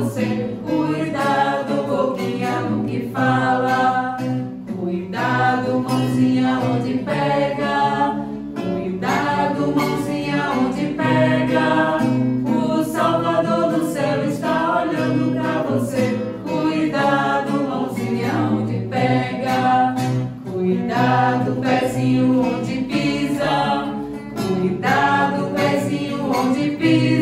você. Cuidado, boquinha, no que fala. Cuidado, mãozinha, onde pega. Cuidado, mãozinha, onde pega. O Salvador do céu está olhando pra você. Cuidado, mãozinha, onde pega. Cuidado, pezinho, onde pisa. Cuidado, pezinho, onde pisa.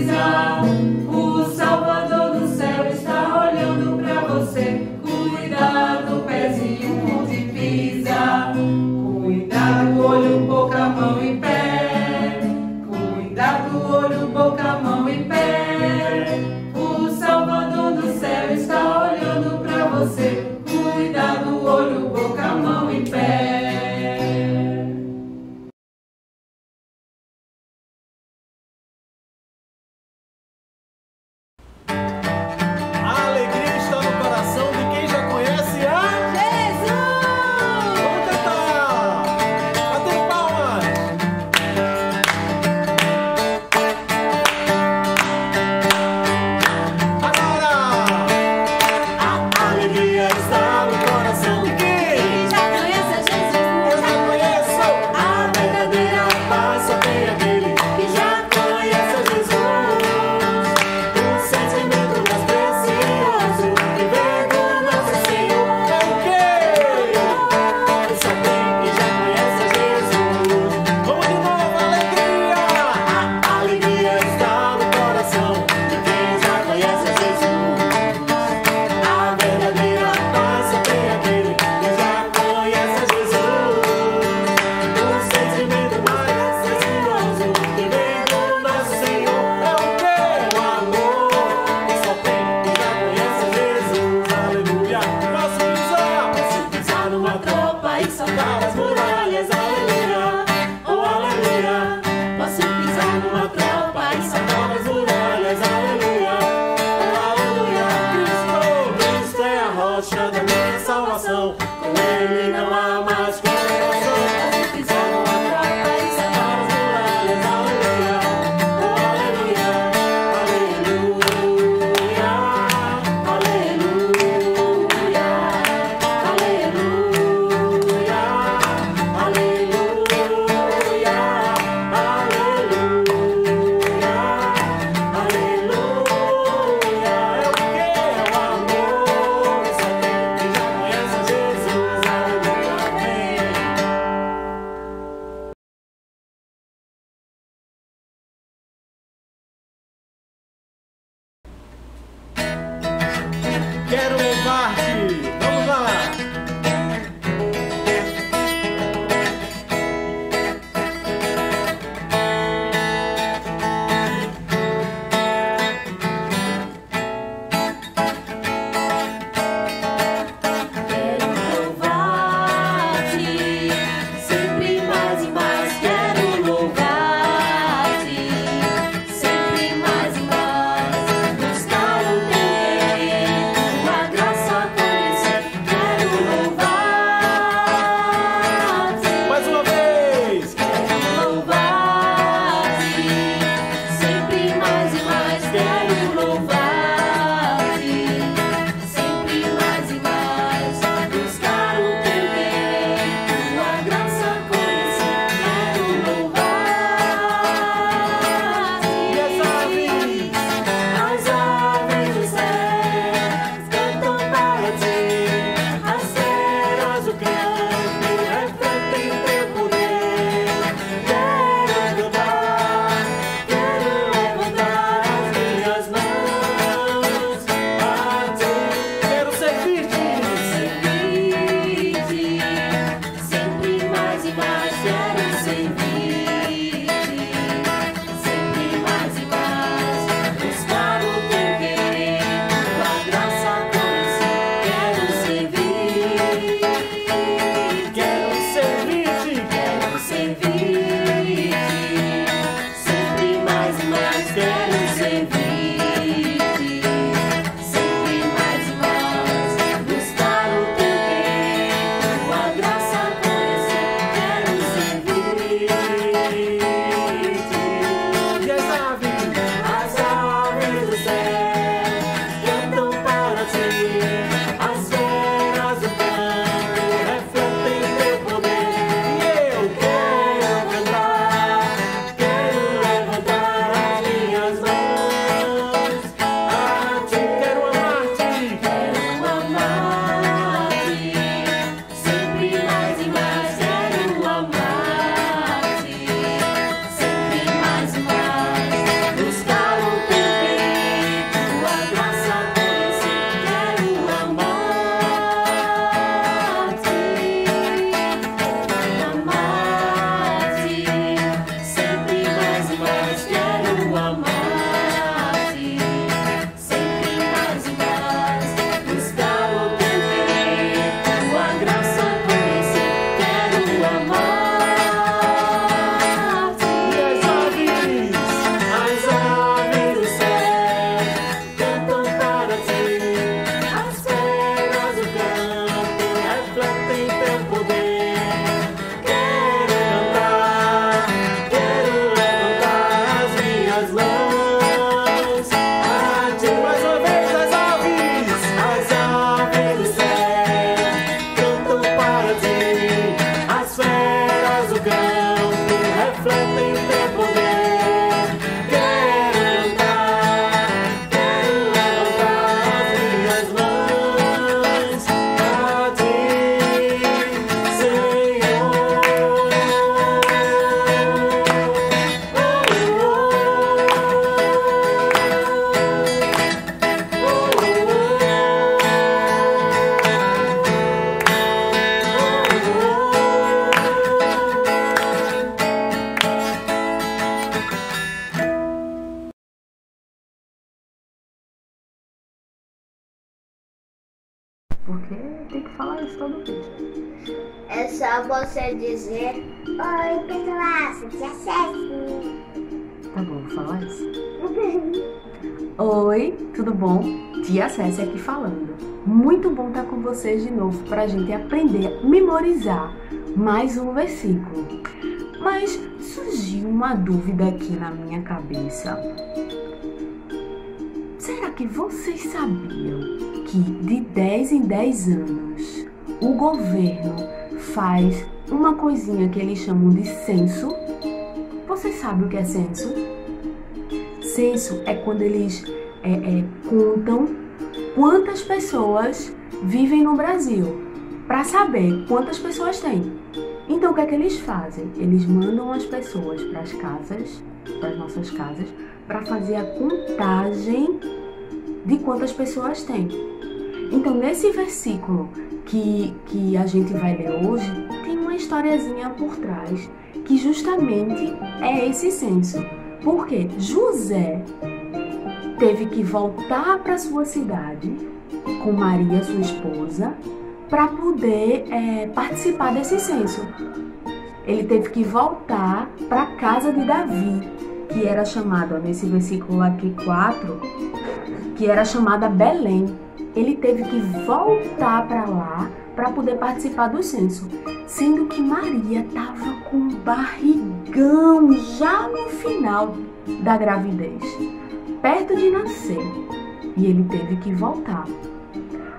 Você dizer Oi, pessoal, te acesso. Tá bom, vou falar isso. Oi, tudo bom? Tia Cécia aqui falando. Muito bom estar com vocês de novo para a gente aprender a memorizar mais um versículo. Mas surgiu uma dúvida aqui na minha cabeça. Será que vocês sabiam que de 10 em 10 anos o governo faz uma coisinha que eles chamam de censo? Vocês sabem o que é censo? Censo é quando eles é, é, contam quantas pessoas vivem no Brasil para saber quantas pessoas tem. Então o que é que eles fazem? Eles mandam as pessoas para as casas, para as nossas casas, para fazer a contagem de quantas pessoas tem. Então nesse versículo que, que a gente vai ler hoje, historiazinha por trás que justamente é esse censo. Porque José teve que voltar para sua cidade com Maria, sua esposa, para poder é, participar desse censo. Ele teve que voltar para a casa de Davi, que era chamada, nesse versículo aqui 4, que era chamada Belém. Ele teve que voltar para lá para poder participar do censo, sendo que Maria estava com barrigão já no final da gravidez, perto de nascer, e ele teve que voltar.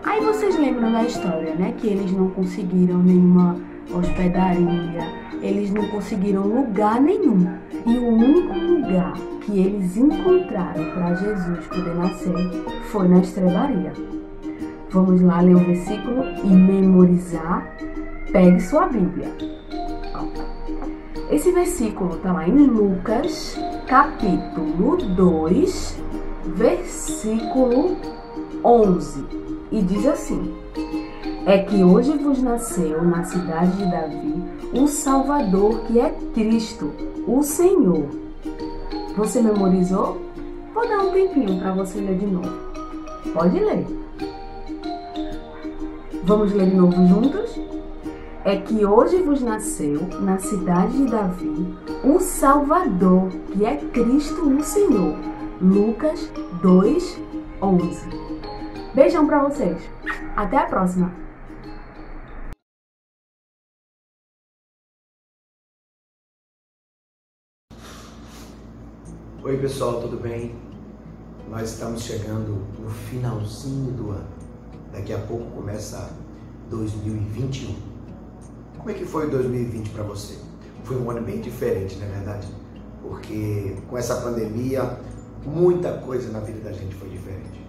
Aí vocês lembram da história, né? Que eles não conseguiram nenhuma hospedaria, eles não conseguiram lugar nenhum. E o único lugar que eles encontraram para Jesus poder nascer foi na estrebaria. Vamos lá ler o versículo e memorizar. Pegue sua Bíblia. Esse versículo está lá em Lucas, capítulo 2, versículo 11. E diz assim: É que hoje vos nasceu na cidade de Davi o Salvador, que é Cristo, o Senhor. Você memorizou? Vou dar um tempinho para você ler de novo. Pode ler. Vamos ler de novo juntos? É que hoje vos nasceu na cidade de Davi o Salvador, que é Cristo o Senhor. Lucas 2, 11. Beijão para vocês. Até a próxima. Oi pessoal, tudo bem? Nós estamos chegando no finalzinho do ano. Daqui a pouco começa 2021. Como é que foi 2020 para você? Foi um ano bem diferente, não é verdade? Porque com essa pandemia, muita coisa na vida da gente foi diferente.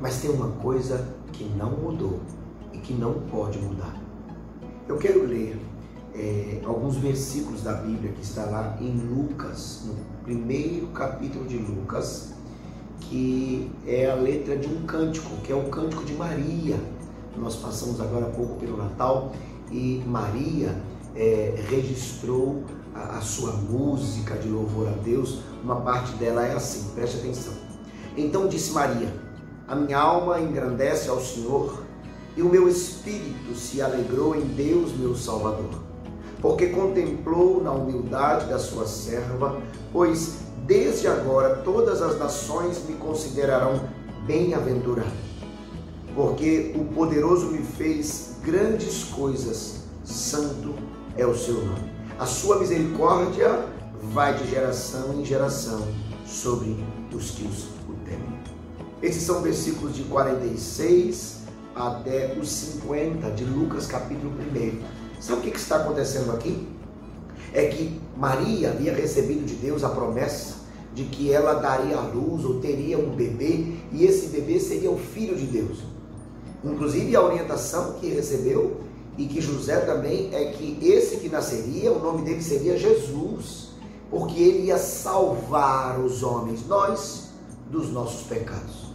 Mas tem uma coisa que não mudou e que não pode mudar. Eu quero ler é, alguns versículos da Bíblia que está lá em Lucas, no primeiro capítulo de Lucas, que é a letra de um cântico, que é o cântico de Maria. Nós passamos agora há pouco pelo Natal e Maria é, registrou a, a sua música de louvor a Deus. Uma parte dela é assim, preste atenção. Então disse Maria: A minha alma engrandece ao Senhor e o meu espírito se alegrou em Deus, meu Salvador porque contemplou na humildade da sua serva, pois desde agora todas as nações me considerarão bem-aventurado. Porque o poderoso me fez grandes coisas, santo é o seu nome. A sua misericórdia vai de geração em geração sobre os que o temem. Esses são versículos de 46 até os 50 de Lucas capítulo 1. Sabe o que está acontecendo aqui? É que Maria havia recebido de Deus a promessa de que ela daria à luz ou teria um bebê e esse bebê seria o filho de Deus. Inclusive a orientação que recebeu e que José também é que esse que nasceria, o nome dele seria Jesus, porque ele ia salvar os homens, nós, dos nossos pecados.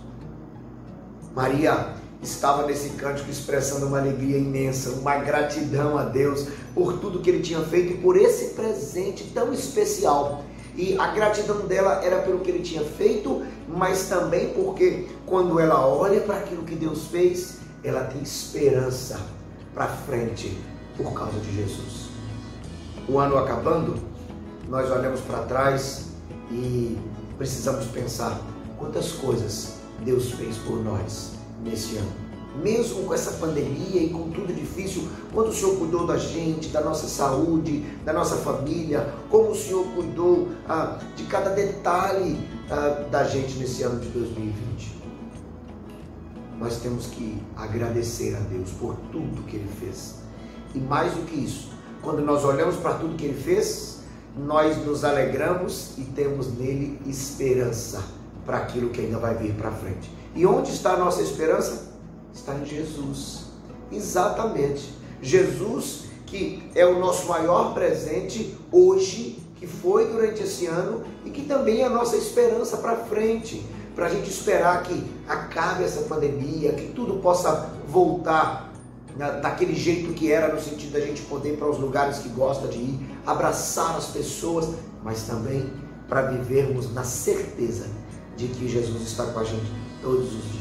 Maria estava nesse cântico expressando uma alegria imensa, uma gratidão a Deus por tudo que ele tinha feito e por esse presente tão especial. E a gratidão dela era pelo que ele tinha feito, mas também porque quando ela olha para aquilo que Deus fez, ela tem esperança para frente por causa de Jesus. O ano acabando, nós olhamos para trás e precisamos pensar quantas coisas Deus fez por nós nesse ano mesmo com essa pandemia e com tudo difícil, quando o Senhor cuidou da gente, da nossa saúde, da nossa família, como o Senhor cuidou ah, de cada detalhe ah, da gente nesse ano de 2020. Nós temos que agradecer a Deus por tudo que Ele fez. E mais do que isso, quando nós olhamos para tudo que Ele fez, nós nos alegramos e temos nele esperança para aquilo que ainda vai vir para frente. E onde está a nossa esperança? Está em Jesus. Exatamente. Jesus, que é o nosso maior presente hoje, que foi durante esse ano e que também é a nossa esperança para frente, para a gente esperar que acabe essa pandemia, que tudo possa voltar daquele jeito que era, no sentido da gente poder ir para os lugares que gosta de ir, abraçar as pessoas, mas também para vivermos na certeza de que Jesus está com a gente todos os dias.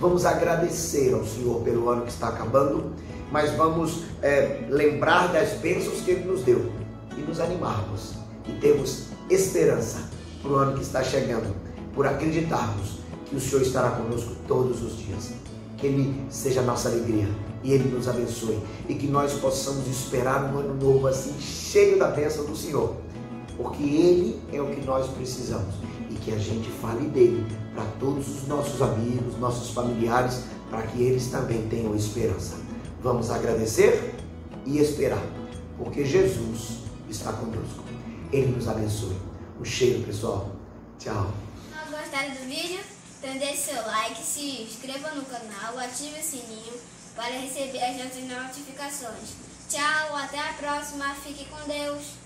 Vamos agradecer ao Senhor pelo ano que está acabando, mas vamos é, lembrar das bênçãos que Ele nos deu e nos animarmos. E termos esperança para o ano que está chegando, por acreditarmos que o Senhor estará conosco todos os dias. Que Ele seja a nossa alegria e Ele nos abençoe. E que nós possamos esperar um ano novo assim, cheio da bênção do Senhor, porque Ele é o que nós precisamos. E que a gente fale dele para todos os nossos amigos, nossos familiares, para que eles também tenham esperança. Vamos agradecer e esperar, porque Jesus está conosco. Ele nos abençoe. Um cheiro, pessoal. Tchau. Se gostaram do vídeo, então deixe seu like, se inscreva no canal, ative o sininho para receber as notificações. Tchau, até a próxima. Fique com Deus.